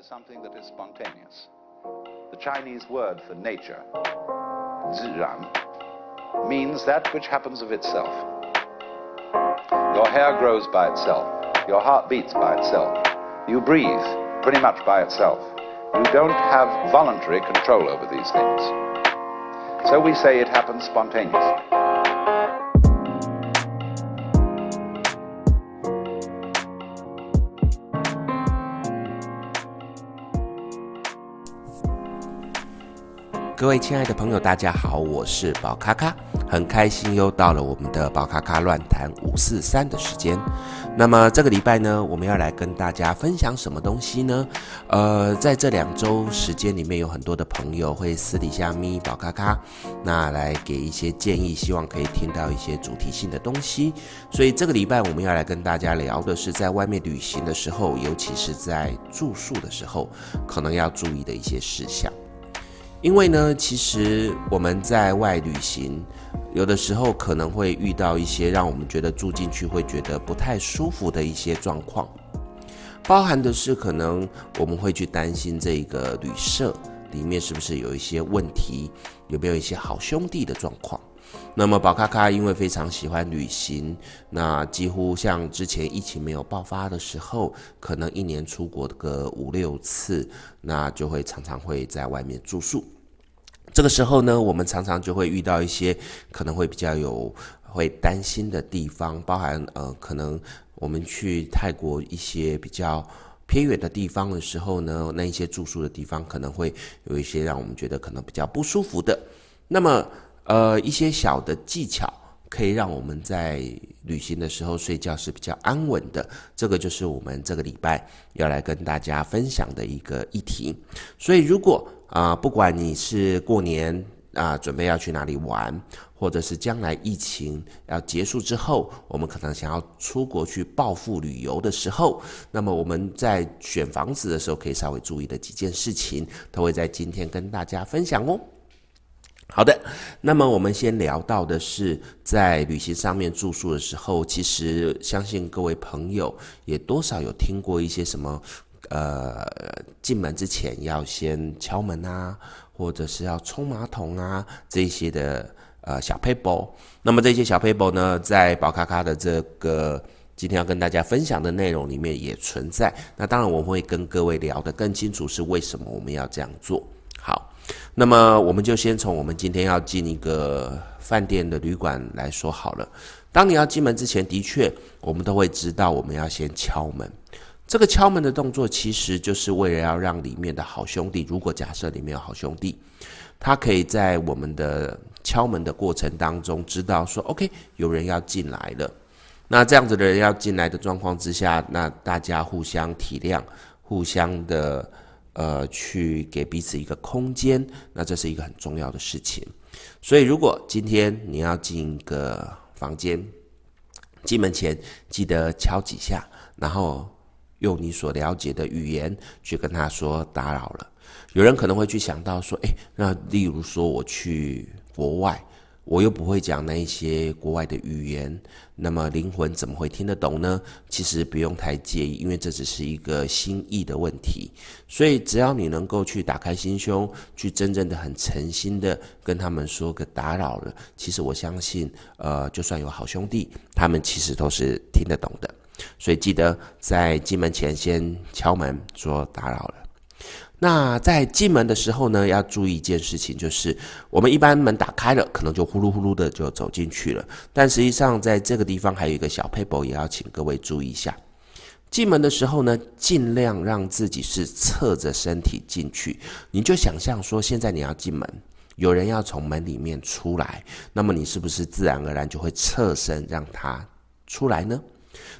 is something that is spontaneous. The Chinese word for nature, 自然, means that which happens of itself. Your hair grows by itself. Your heart beats by itself. You breathe pretty much by itself. You don't have voluntary control over these things. So we say it happens spontaneously. 各位亲爱的朋友，大家好，我是宝咖咖，很开心又到了我们的宝咖咖乱谈五四三的时间。那么这个礼拜呢，我们要来跟大家分享什么东西呢？呃，在这两周时间里面，有很多的朋友会私底下咪宝咖咖，那来给一些建议，希望可以听到一些主题性的东西。所以这个礼拜我们要来跟大家聊的是，在外面旅行的时候，尤其是在住宿的时候，可能要注意的一些事项。因为呢，其实我们在外旅行，有的时候可能会遇到一些让我们觉得住进去会觉得不太舒服的一些状况，包含的是可能我们会去担心这个旅社里面是不是有一些问题，有没有一些好兄弟的状况。那么宝咖咖因为非常喜欢旅行，那几乎像之前疫情没有爆发的时候，可能一年出国个五六次，那就会常常会在外面住宿。这个时候呢，我们常常就会遇到一些可能会比较有会担心的地方，包含呃，可能我们去泰国一些比较偏远的地方的时候呢，那一些住宿的地方可能会有一些让我们觉得可能比较不舒服的。那么呃，一些小的技巧可以让我们在旅行的时候睡觉是比较安稳的。这个就是我们这个礼拜要来跟大家分享的一个议题。所以，如果啊、不管你是过年啊、准备要去哪里玩，或者是将来疫情要结束之后，我们可能想要出国去报复旅游的时候，那么我们在选房子的时候可以稍微注意的几件事情，都会在今天跟大家分享哦。好的，那么我们先聊到的是在旅行上面住宿的时候，其实相信各位朋友也多少有听过一些什么，呃，进门之前要先敲门啊，或者是要冲马桶啊这些的呃小 paper。那么这些小 paper 呢，在宝咖咖的这个今天要跟大家分享的内容里面也存在。那当然我会跟各位聊得更清楚是为什么我们要这样做。好。那么我们就先从我们今天要进一个饭店的旅馆来说好了。当你要进门之前，的确我们都会知道我们要先敲门。这个敲门的动作其实就是为了要让里面的好兄弟，如果假设里面有好兄弟，他可以在我们的敲门的过程当中知道说，OK，有人要进来了。那这样子的人要进来的状况之下，那大家互相体谅，互相的。呃，去给彼此一个空间，那这是一个很重要的事情。所以，如果今天你要进一个房间，进门前记得敲几下，然后用你所了解的语言去跟他说打扰了。有人可能会去想到说，诶，那例如说我去国外。我又不会讲那一些国外的语言，那么灵魂怎么会听得懂呢？其实不用太介意，因为这只是一个心意的问题。所以只要你能够去打开心胸，去真正的很诚心的跟他们说个打扰了，其实我相信，呃，就算有好兄弟，他们其实都是听得懂的。所以记得在进门前先敲门说打扰了。那在进门的时候呢，要注意一件事情，就是我们一般门打开了，可能就呼噜呼噜的就走进去了。但实际上，在这个地方还有一个小撇步，也要请各位注意一下。进门的时候呢，尽量让自己是侧着身体进去。你就想象说，现在你要进门，有人要从门里面出来，那么你是不是自然而然就会侧身让他出来呢？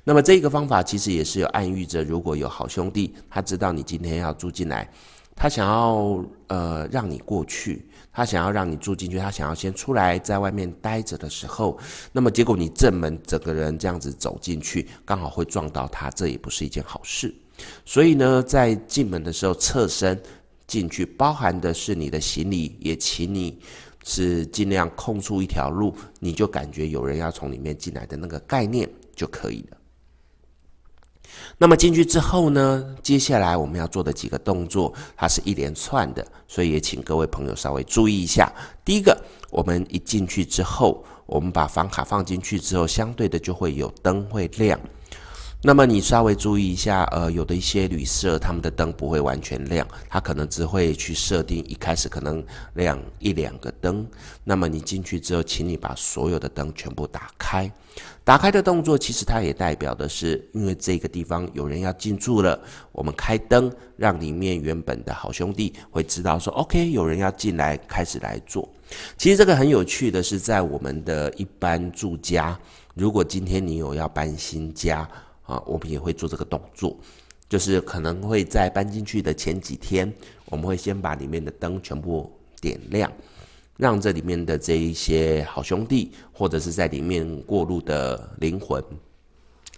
那么这个方法其实也是有暗喻着，如果有好兄弟，他知道你今天要住进来，他想要呃让你过去，他想要让你住进去，他想要先出来在外面待着的时候，那么结果你正门整个人这样子走进去，刚好会撞到他，这也不是一件好事。所以呢，在进门的时候侧身进去，包含的是你的行李，也请你是尽量空出一条路，你就感觉有人要从里面进来的那个概念就可以了。那么进去之后呢，接下来我们要做的几个动作，它是一连串的，所以也请各位朋友稍微注意一下。第一个，我们一进去之后，我们把房卡放进去之后，相对的就会有灯会亮。那么你稍微注意一下，呃，有的一些旅社他们的灯不会完全亮，他可能只会去设定一开始可能亮一两个灯。那么你进去之后，请你把所有的灯全部打开。打开的动作其实它也代表的是，因为这个地方有人要进驻了，我们开灯，让里面原本的好兄弟会知道说，OK，有人要进来，开始来做。其实这个很有趣的是，在我们的一般住家，如果今天你有要搬新家。啊，我们也会做这个动作，就是可能会在搬进去的前几天，我们会先把里面的灯全部点亮，让这里面的这一些好兄弟，或者是在里面过路的灵魂。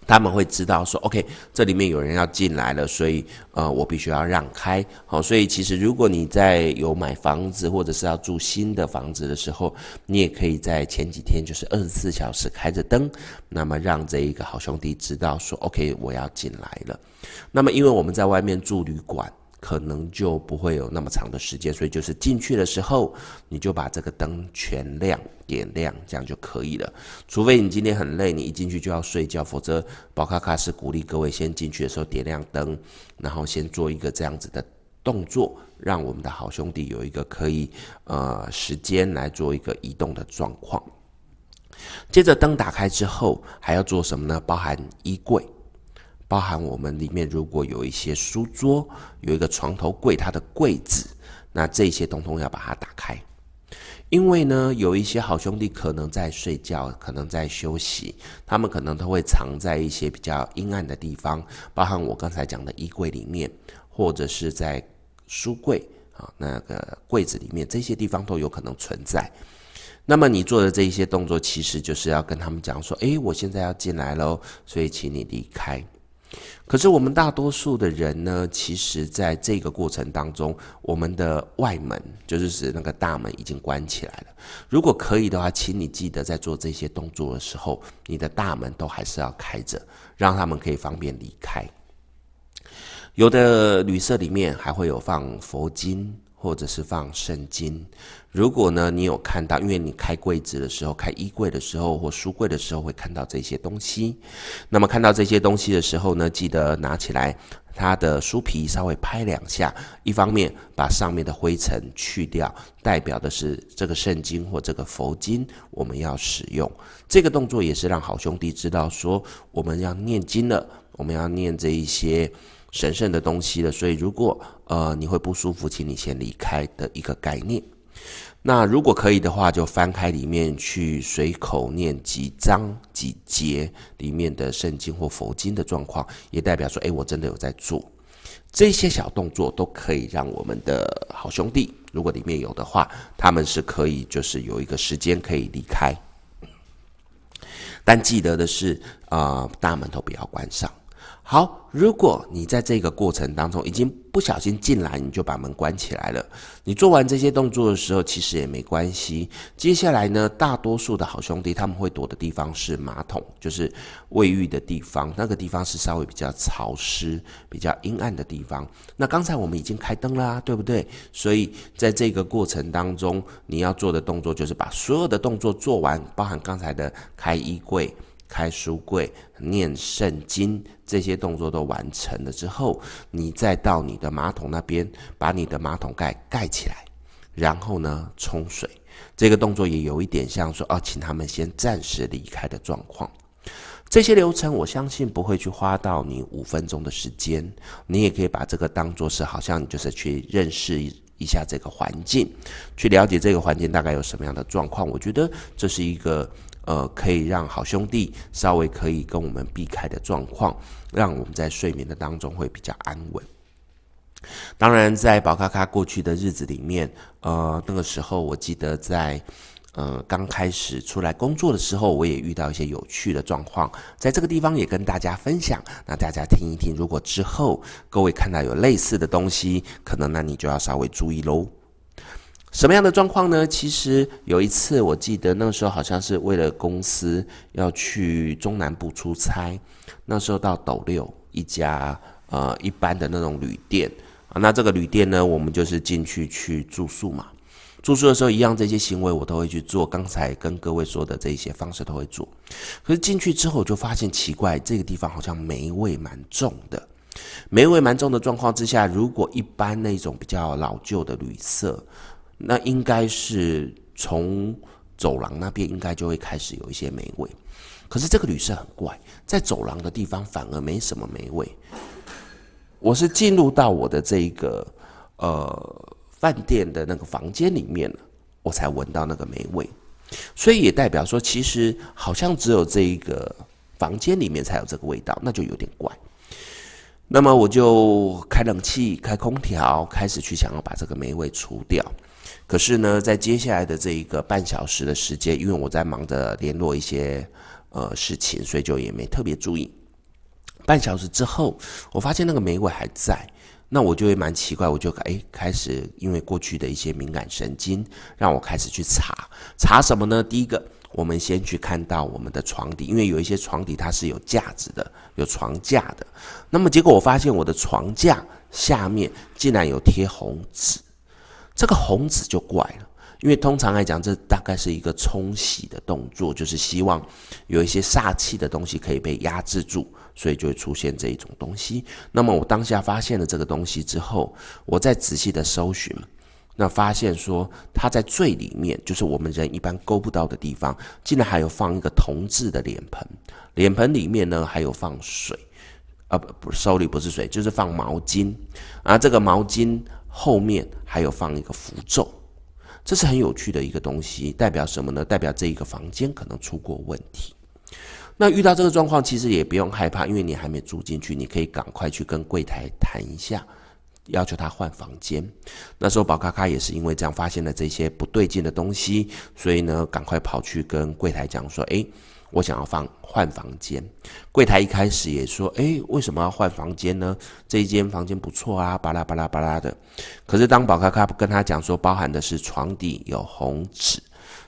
他们会知道说，OK，这里面有人要进来了，所以呃，我必须要让开。好，所以其实如果你在有买房子或者是要住新的房子的时候，你也可以在前几天就是二十四小时开着灯，那么让这一个好兄弟知道说，OK，我要进来了。那么因为我们在外面住旅馆。可能就不会有那么长的时间，所以就是进去的时候，你就把这个灯全亮点亮，这样就可以了。除非你今天很累，你一进去就要睡觉，否则宝卡卡是鼓励各位先进去的时候点亮灯，然后先做一个这样子的动作，让我们的好兄弟有一个可以呃时间来做一个移动的状况。接着灯打开之后，还要做什么呢？包含衣柜。包含我们里面如果有一些书桌，有一个床头柜，它的柜子，那这些通通要把它打开，因为呢，有一些好兄弟可能在睡觉，可能在休息，他们可能都会藏在一些比较阴暗的地方，包含我刚才讲的衣柜里面，或者是在书柜啊那个柜子里面，这些地方都有可能存在。那么你做的这一些动作，其实就是要跟他们讲说，诶，我现在要进来喽，所以请你离开。可是我们大多数的人呢，其实在这个过程当中，我们的外门就是指那个大门已经关起来了。如果可以的话，请你记得在做这些动作的时候，你的大门都还是要开着，让他们可以方便离开。有的旅社里面还会有放佛经。或者是放圣经，如果呢，你有看到，因为你开柜子的时候，开衣柜的时候或书柜的时候会看到这些东西，那么看到这些东西的时候呢，记得拿起来，它的书皮稍微拍两下，一方面把上面的灰尘去掉，代表的是这个圣经或这个佛经我们要使用。这个动作也是让好兄弟知道说我们要念经了，我们要念这一些。神圣的东西了，所以如果呃你会不舒服，请你先离开的一个概念。那如果可以的话，就翻开里面去随口念几章几节里面的圣经或佛经的状况，也代表说，诶，我真的有在做这些小动作，都可以让我们的好兄弟，如果里面有的话，他们是可以就是有一个时间可以离开。但记得的是，啊、呃，大门都不要关上。好，如果你在这个过程当中已经不小心进来，你就把门关起来了。你做完这些动作的时候，其实也没关系。接下来呢，大多数的好兄弟他们会躲的地方是马桶，就是卫浴的地方。那个地方是稍微比较潮湿、比较阴暗的地方。那刚才我们已经开灯啦，对不对？所以在这个过程当中，你要做的动作就是把所有的动作做完，包含刚才的开衣柜。开书柜、念圣经这些动作都完成了之后，你再到你的马桶那边，把你的马桶盖盖起来，然后呢冲水。这个动作也有一点像说哦，请他们先暂时离开的状况。这些流程我相信不会去花到你五分钟的时间，你也可以把这个当做是好像你就是去认识一下这个环境，去了解这个环境大概有什么样的状况。我觉得这是一个。呃，可以让好兄弟稍微可以跟我们避开的状况，让我们在睡眠的当中会比较安稳。当然，在宝咖咖过去的日子里面，呃，那个时候我记得在呃刚开始出来工作的时候，我也遇到一些有趣的状况，在这个地方也跟大家分享，那大家听一听。如果之后各位看到有类似的东西，可能那你就要稍微注意喽。什么样的状况呢？其实有一次，我记得那时候好像是为了公司要去中南部出差，那时候到斗六一家呃一般的那种旅店啊。那这个旅店呢，我们就是进去去住宿嘛。住宿的时候，一样这些行为我都会去做。刚才跟各位说的这些方式都会做。可是进去之后，就发现奇怪，这个地方好像霉味蛮重的。霉味蛮重的状况之下，如果一般那种比较老旧的旅社，那应该是从走廊那边应该就会开始有一些霉味。可是这个旅社很怪，在走廊的地方反而没什么霉味。我是进入到我的这个呃饭店的那个房间里面，我才闻到那个霉味。所以也代表说，其实好像只有这一个房间里面才有这个味道，那就有点怪。那么我就开冷气、开空调，开始去想要把这个霉味除掉。可是呢，在接下来的这一个半小时的时间，因为我在忙着联络一些呃事情，所以就也没特别注意。半小时之后，我发现那个玫瑰还在，那我就会蛮奇怪，我就哎开始因为过去的一些敏感神经，让我开始去查查什么呢？第一个。我们先去看到我们的床底，因为有一些床底它是有架子的，有床架的。那么结果我发现我的床架下面竟然有贴红纸，这个红纸就怪了，因为通常来讲，这大概是一个冲洗的动作，就是希望有一些煞气的东西可以被压制住，所以就会出现这一种东西。那么我当下发现了这个东西之后，我再仔细的搜寻。那发现说，它在最里面，就是我们人一般勾不到的地方，竟然还有放一个铜制的脸盆，脸盆里面呢还有放水，啊不不手里不是水，就是放毛巾，啊这个毛巾后面还有放一个符咒，这是很有趣的一个东西，代表什么呢？代表这一个房间可能出过问题。那遇到这个状况，其实也不用害怕，因为你还没住进去，你可以赶快去跟柜台谈一下。要求他换房间，那时候宝咖咖也是因为这样发现了这些不对劲的东西，所以呢，赶快跑去跟柜台讲说：“诶，我想要放换房间。”柜台一开始也说：“诶，为什么要换房间呢？这一间房间不错啊，巴拉巴拉巴拉的。”可是当宝咖咖跟他讲说，包含的是床底有红纸。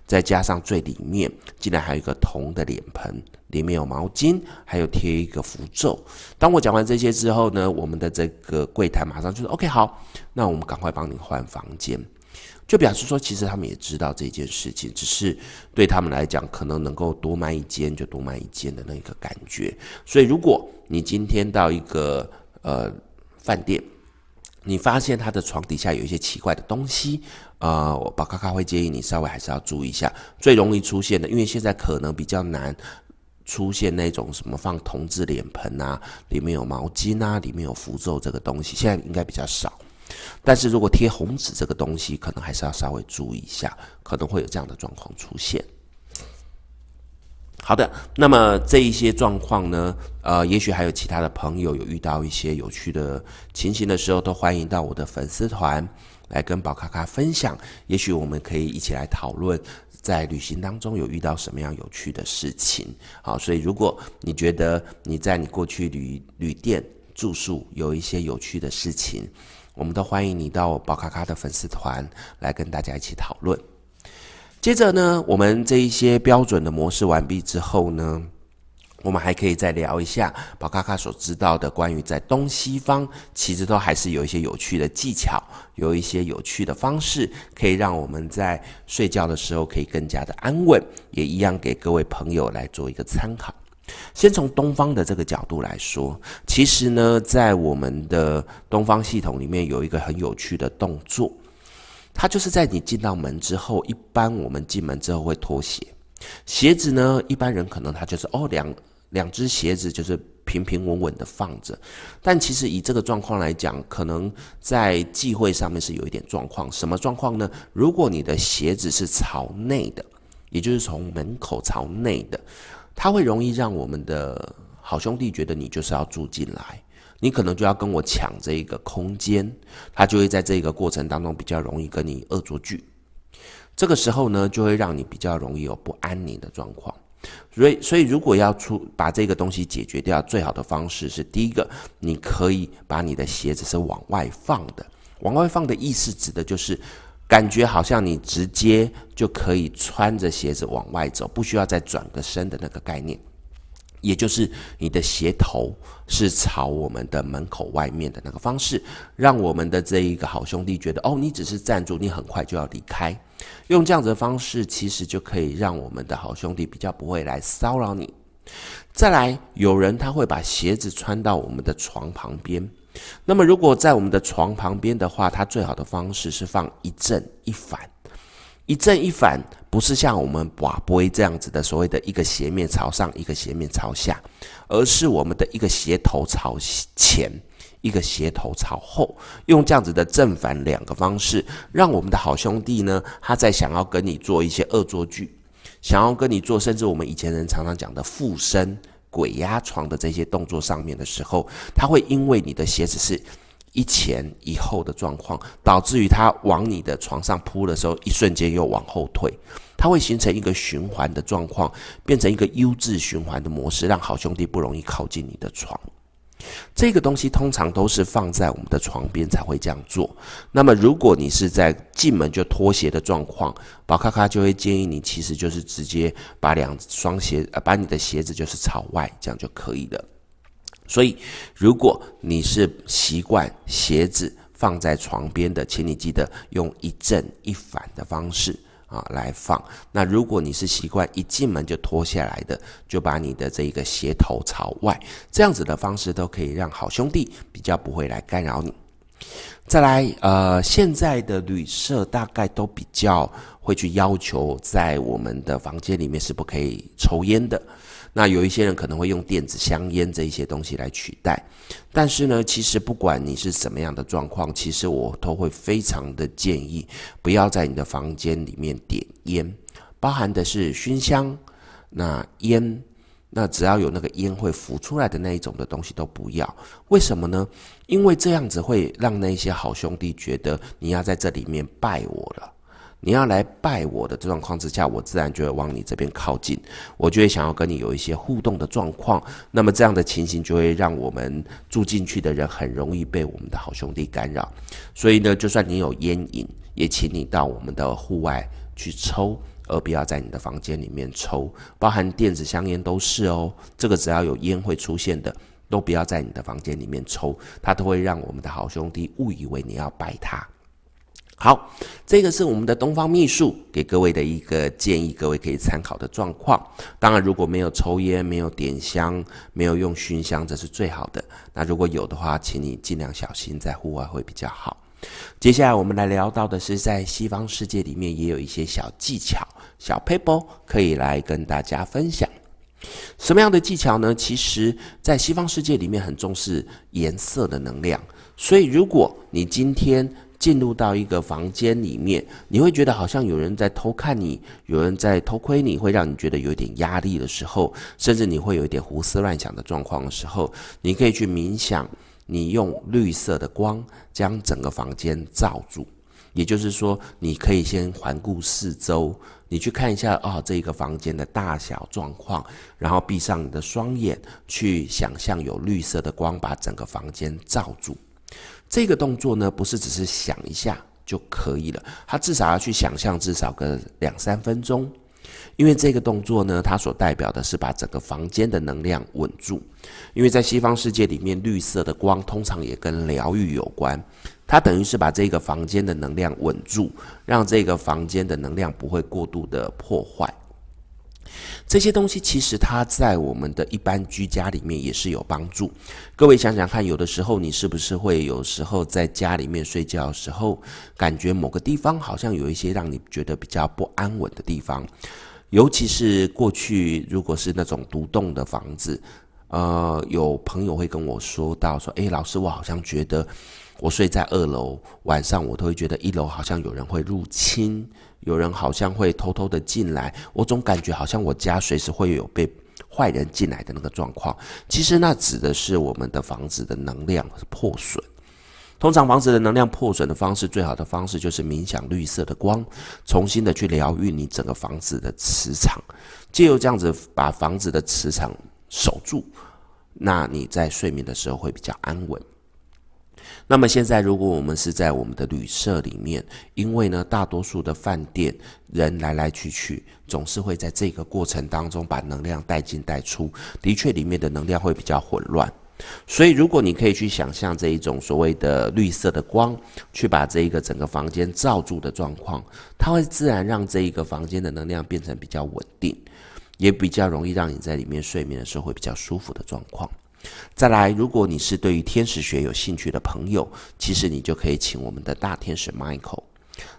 再加上最里面竟然还有一个铜的脸盆，里面有毛巾，还有贴一个符咒。当我讲完这些之后呢，我们的这个柜台马上就说：“OK，好，那我们赶快帮你换房间。”就表示说，其实他们也知道这件事情，只是对他们来讲，可能能够多卖一间就多卖一间的那个感觉。所以，如果你今天到一个呃饭店，你发现他的床底下有一些奇怪的东西。呃，我宝咖咖会建议你稍微还是要注意一下，最容易出现的，因为现在可能比较难出现那种什么放铜制脸盆啊，里面有毛巾啊，里面有符咒这个东西，现在应该比较少。但是如果贴红纸这个东西，可能还是要稍微注意一下，可能会有这样的状况出现。好的，那么这一些状况呢，呃，也许还有其他的朋友有遇到一些有趣的情形的时候，都欢迎到我的粉丝团。来跟宝咖咖分享，也许我们可以一起来讨论，在旅行当中有遇到什么样有趣的事情。好，所以如果你觉得你在你过去旅旅店住宿有一些有趣的事情，我们都欢迎你到宝咖咖的粉丝团来跟大家一起讨论。接着呢，我们这一些标准的模式完毕之后呢，我们还可以再聊一下宝咖咖所知道的关于在东西方，其实都还是有一些有趣的技巧，有一些有趣的方式，可以让我们在睡觉的时候可以更加的安稳，也一样给各位朋友来做一个参考。先从东方的这个角度来说，其实呢，在我们的东方系统里面有一个很有趣的动作，它就是在你进到门之后，一般我们进门之后会脱鞋，鞋子呢，一般人可能他就是哦两。两只鞋子就是平平稳稳的放着，但其实以这个状况来讲，可能在忌讳上面是有一点状况。什么状况呢？如果你的鞋子是朝内的，也就是从门口朝内的，它会容易让我们的好兄弟觉得你就是要住进来，你可能就要跟我抢这一个空间，他就会在这个过程当中比较容易跟你恶作剧。这个时候呢，就会让你比较容易有不安宁的状况。所以，所以如果要出把这个东西解决掉，最好的方式是第一个，你可以把你的鞋子是往外放的。往外放的意思指的就是，感觉好像你直接就可以穿着鞋子往外走，不需要再转个身的那个概念。也就是你的鞋头是朝我们的门口外面的那个方式，让我们的这一个好兄弟觉得哦，你只是站住，你很快就要离开。用这样子的方式，其实就可以让我们的好兄弟比较不会来骚扰你。再来，有人他会把鞋子穿到我们的床旁边。那么，如果在我们的床旁边的话，它最好的方式是放一正一反。一正一反，不是像我们瓦杯这样子的所谓的一个斜面朝上，一个斜面朝下，而是我们的一个斜头朝前，一个斜头朝后，用这样子的正反两个方式，让我们的好兄弟呢，他在想要跟你做一些恶作剧，想要跟你做，甚至我们以前人常常讲的附身、鬼压床的这些动作上面的时候，他会因为你的鞋子是。一前一后的状况，导致于他往你的床上扑的时候，一瞬间又往后退，它会形成一个循环的状况，变成一个优质循环的模式，让好兄弟不容易靠近你的床。这个东西通常都是放在我们的床边才会这样做。那么，如果你是在进门就脱鞋的状况，宝咖咖就会建议你，其实就是直接把两双鞋，呃，把你的鞋子就是朝外，这样就可以了。所以，如果你是习惯鞋子放在床边的，请你记得用一正一反的方式啊来放。那如果你是习惯一进门就脱下来的，就把你的这个鞋头朝外，这样子的方式都可以让好兄弟比较不会来干扰你。再来，呃，现在的旅社大概都比较会去要求，在我们的房间里面是不可以抽烟的。那有一些人可能会用电子香烟这一些东西来取代，但是呢，其实不管你是什么样的状况，其实我都会非常的建议，不要在你的房间里面点烟，包含的是熏香，那烟，那只要有那个烟会浮出来的那一种的东西都不要。为什么呢？因为这样子会让那些好兄弟觉得你要在这里面拜我了。你要来拜我的状况之下，我自然就会往你这边靠近，我就会想要跟你有一些互动的状况。那么这样的情形就会让我们住进去的人很容易被我们的好兄弟干扰。所以呢，就算你有烟瘾，也请你到我们的户外去抽，而不要在你的房间里面抽。包含电子香烟都是哦，这个只要有烟会出现的，都不要在你的房间里面抽，它都会让我们的好兄弟误以为你要拜他。好，这个是我们的东方秘术给各位的一个建议，各位可以参考的状况。当然，如果没有抽烟、没有点香、没有用熏香，这是最好的。那如果有的话，请你尽量小心，在户外会比较好。接下来我们来聊到的是，在西方世界里面也有一些小技巧、小 paper 可以来跟大家分享。什么样的技巧呢？其实，在西方世界里面很重视颜色的能量，所以如果你今天进入到一个房间里面，你会觉得好像有人在偷看你，有人在偷窥你，会让你觉得有点压力的时候，甚至你会有一点胡思乱想的状况的时候，你可以去冥想，你用绿色的光将整个房间罩住。也就是说，你可以先环顾四周，你去看一下哦，这个房间的大小状况，然后闭上你的双眼，去想象有绿色的光把整个房间罩住。这个动作呢，不是只是想一下就可以了，他至少要去想象至少个两三分钟，因为这个动作呢，它所代表的是把整个房间的能量稳住。因为在西方世界里面，绿色的光通常也跟疗愈有关，它等于是把这个房间的能量稳住，让这个房间的能量不会过度的破坏。这些东西其实它在我们的一般居家里面也是有帮助。各位想想看，有的时候你是不是会有时候在家里面睡觉的时候，感觉某个地方好像有一些让你觉得比较不安稳的地方？尤其是过去如果是那种独栋的房子，呃，有朋友会跟我说到说，诶，老师，我好像觉得我睡在二楼，晚上我都会觉得一楼好像有人会入侵。有人好像会偷偷的进来，我总感觉好像我家随时会有被坏人进来的那个状况。其实那指的是我们的房子的能量破损。通常房子的能量破损的方式，最好的方式就是冥想绿色的光，重新的去疗愈你整个房子的磁场，借由这样子把房子的磁场守住，那你在睡眠的时候会比较安稳。那么现在，如果我们是在我们的旅社里面，因为呢，大多数的饭店人来来去去，总是会在这个过程当中把能量带进带出，的确里面的能量会比较混乱。所以，如果你可以去想象这一种所谓的绿色的光，去把这一个整个房间罩住的状况，它会自然让这一个房间的能量变成比较稳定，也比较容易让你在里面睡眠的时候会比较舒服的状况。再来，如果你是对于天使学有兴趣的朋友，其实你就可以请我们的大天使 Michael。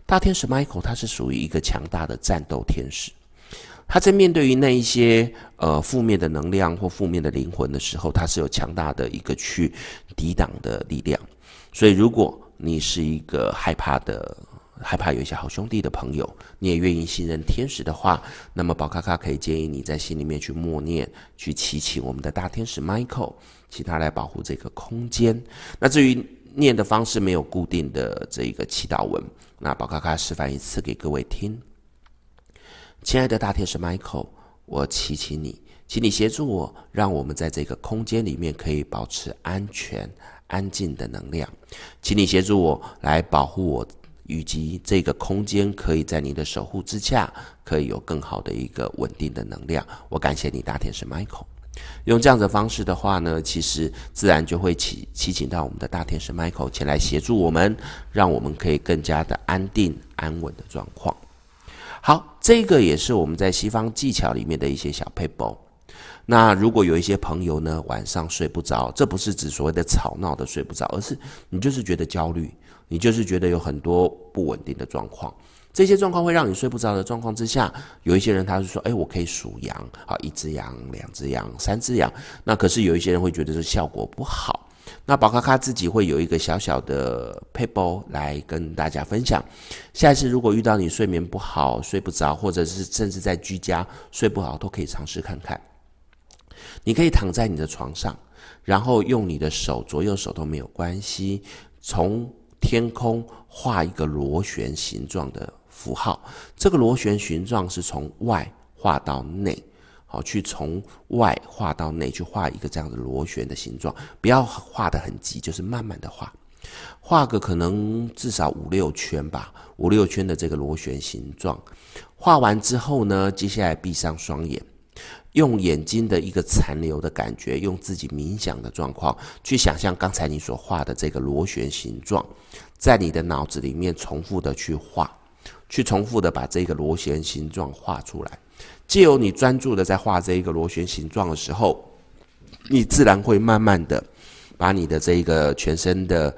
大天使 Michael 他是属于一个强大的战斗天使，他在面对于那一些呃负面的能量或负面的灵魂的时候，他是有强大的一个去抵挡的力量。所以，如果你是一个害怕的，害怕有一些好兄弟的朋友，你也愿意信任天使的话，那么宝卡卡可以建议你在心里面去默念，去祈请我们的大天使 Michael，请他来保护这个空间。那至于念的方式没有固定的这一个祈祷文，那宝卡卡示范一次给各位听。亲爱的大天使 Michael，我祈请你，请你协助我，让我们在这个空间里面可以保持安全、安静的能量，请你协助我来保护我。以及这个空间可以在你的守护之下，可以有更好的一个稳定的能量。我感谢你，大天使 Michael。用这样的方式的话呢，其实自然就会祈祈请到我们的大天使 Michael 前来协助我们，让我们可以更加的安定安稳的状况。好，这个也是我们在西方技巧里面的一些小撇步。那如果有一些朋友呢，晚上睡不着，这不是指所谓的吵闹的睡不着，而是你就是觉得焦虑。你就是觉得有很多不稳定的状况，这些状况会让你睡不着的状况之下，有一些人他是说，哎，我可以数羊啊，一只羊、两只羊、三只羊。那可是有一些人会觉得这效果不好。那宝咖咖自己会有一个小小的撇步来跟大家分享。下一次如果遇到你睡眠不好、睡不着，或者是甚至在居家睡不好，都可以尝试看看。你可以躺在你的床上，然后用你的手，左右手都没有关系，从天空画一个螺旋形状的符号，这个螺旋形状是从外画到内，好，去从外画到内去画一个这样的螺旋的形状，不要画得很急，就是慢慢的画，画个可能至少五六圈吧，五六圈的这个螺旋形状，画完之后呢，接下来闭上双眼。用眼睛的一个残留的感觉，用自己冥想的状况去想象刚才你所画的这个螺旋形状，在你的脑子里面重复的去画，去重复的把这个螺旋形状画出来。借由你专注的在画这一个螺旋形状的时候，你自然会慢慢的把你的这个全身的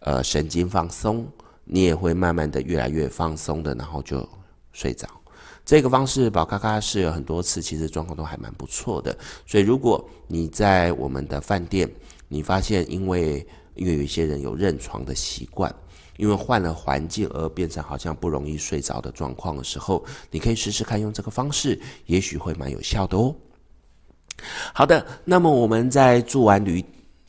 呃神经放松，你也会慢慢的越来越放松的，然后就睡着。这个方式，宝咖咖试了很多次，其实状况都还蛮不错的。所以，如果你在我们的饭店，你发现因为因为有一些人有认床的习惯，因为换了环境而变成好像不容易睡着的状况的时候，你可以试试看用这个方式，也许会蛮有效的哦。好的，那么我们在住完旅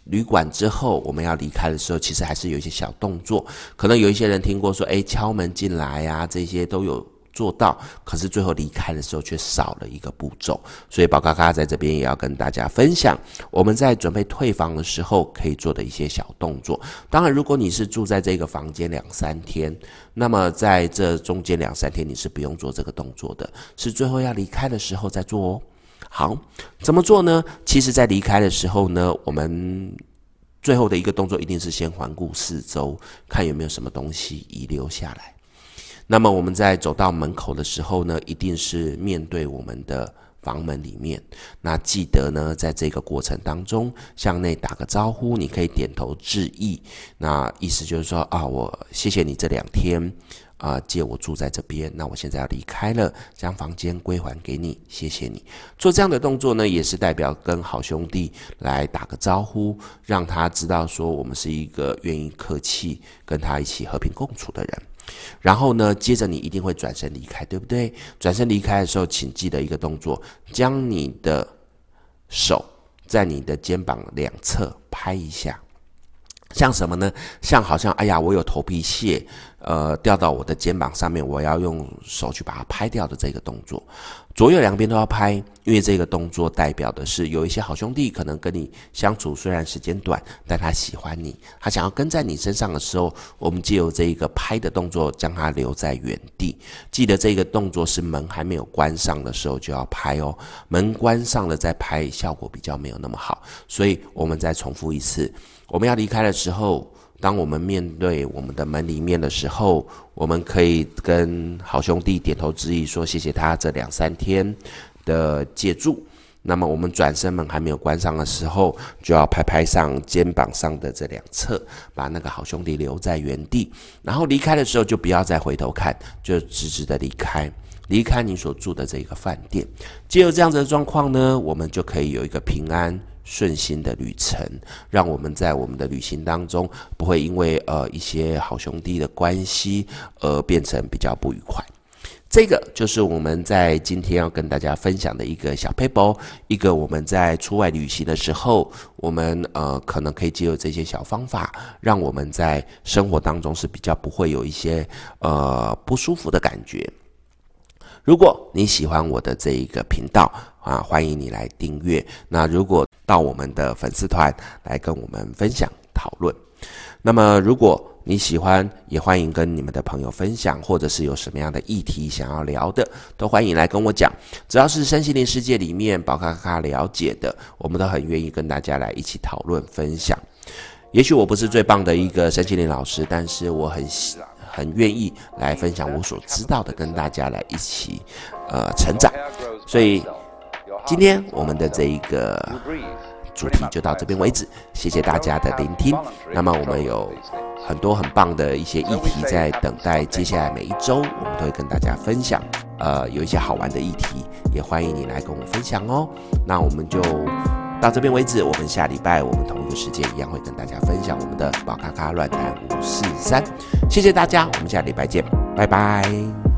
旅馆之后，我们要离开的时候，其实还是有一些小动作。可能有一些人听过说，哎，敲门进来呀，这些都有。做到，可是最后离开的时候却少了一个步骤，所以宝咖咖在这边也要跟大家分享，我们在准备退房的时候可以做的一些小动作。当然，如果你是住在这个房间两三天，那么在这中间两三天你是不用做这个动作的，是最后要离开的时候再做哦。好，怎么做呢？其实，在离开的时候呢，我们最后的一个动作一定是先环顾四周，看有没有什么东西遗留下来。那么我们在走到门口的时候呢，一定是面对我们的房门里面。那记得呢，在这个过程当中向内打个招呼，你可以点头致意。那意思就是说啊，我谢谢你这两天啊借我住在这边。那我现在要离开了，将房间归还给你，谢谢你。做这样的动作呢，也是代表跟好兄弟来打个招呼，让他知道说我们是一个愿意客气跟他一起和平共处的人。然后呢，接着你一定会转身离开，对不对？转身离开的时候，请记得一个动作，将你的手在你的肩膀两侧拍一下，像什么呢？像好像哎呀，我有头皮屑，呃，掉到我的肩膀上面，我要用手去把它拍掉的这个动作。左右两边都要拍，因为这个动作代表的是有一些好兄弟可能跟你相处虽然时间短，但他喜欢你，他想要跟在你身上的时候，我们借由这一个拍的动作将他留在原地。记得这个动作是门还没有关上的时候就要拍哦，门关上了再拍效果比较没有那么好，所以我们再重复一次，我们要离开的时候。当我们面对我们的门里面的时候，我们可以跟好兄弟点头致意，说谢谢他这两三天的借住。那么我们转身门还没有关上的时候，就要拍拍上肩膀上的这两侧，把那个好兄弟留在原地。然后离开的时候就不要再回头看，就直直的离开，离开你所住的这个饭店。借由这样子的状况呢，我们就可以有一个平安。顺心的旅程，让我们在我们的旅行当中不会因为呃一些好兄弟的关系而变成比较不愉快。这个就是我们在今天要跟大家分享的一个小 paper，，一个我们在出外旅行的时候，我们呃可能可以借由这些小方法，让我们在生活当中是比较不会有一些呃不舒服的感觉。如果你喜欢我的这一个频道啊，欢迎你来订阅。那如果到我们的粉丝团来跟我们分享讨论。那么如果你喜欢，也欢迎跟你们的朋友分享，或者是有什么样的议题想要聊的，都欢迎来跟我讲。只要是身心灵世界里面宝咖咖了解的，我们都很愿意跟大家来一起讨论分享。也许我不是最棒的一个身心灵老师，但是我很喜。很愿意来分享我所知道的，跟大家来一起呃成长。所以今天我们的这一个主题就到这边为止，谢谢大家的聆听。那么我们有很多很棒的一些议题在等待，接下来每一周我们都会跟大家分享。呃，有一些好玩的议题，也欢迎你来跟我分享哦。那我们就。到这边为止，我们下礼拜我们同一个时间一样会跟大家分享我们的宝咖咖乱谈五四三，谢谢大家，我们下礼拜见，拜拜。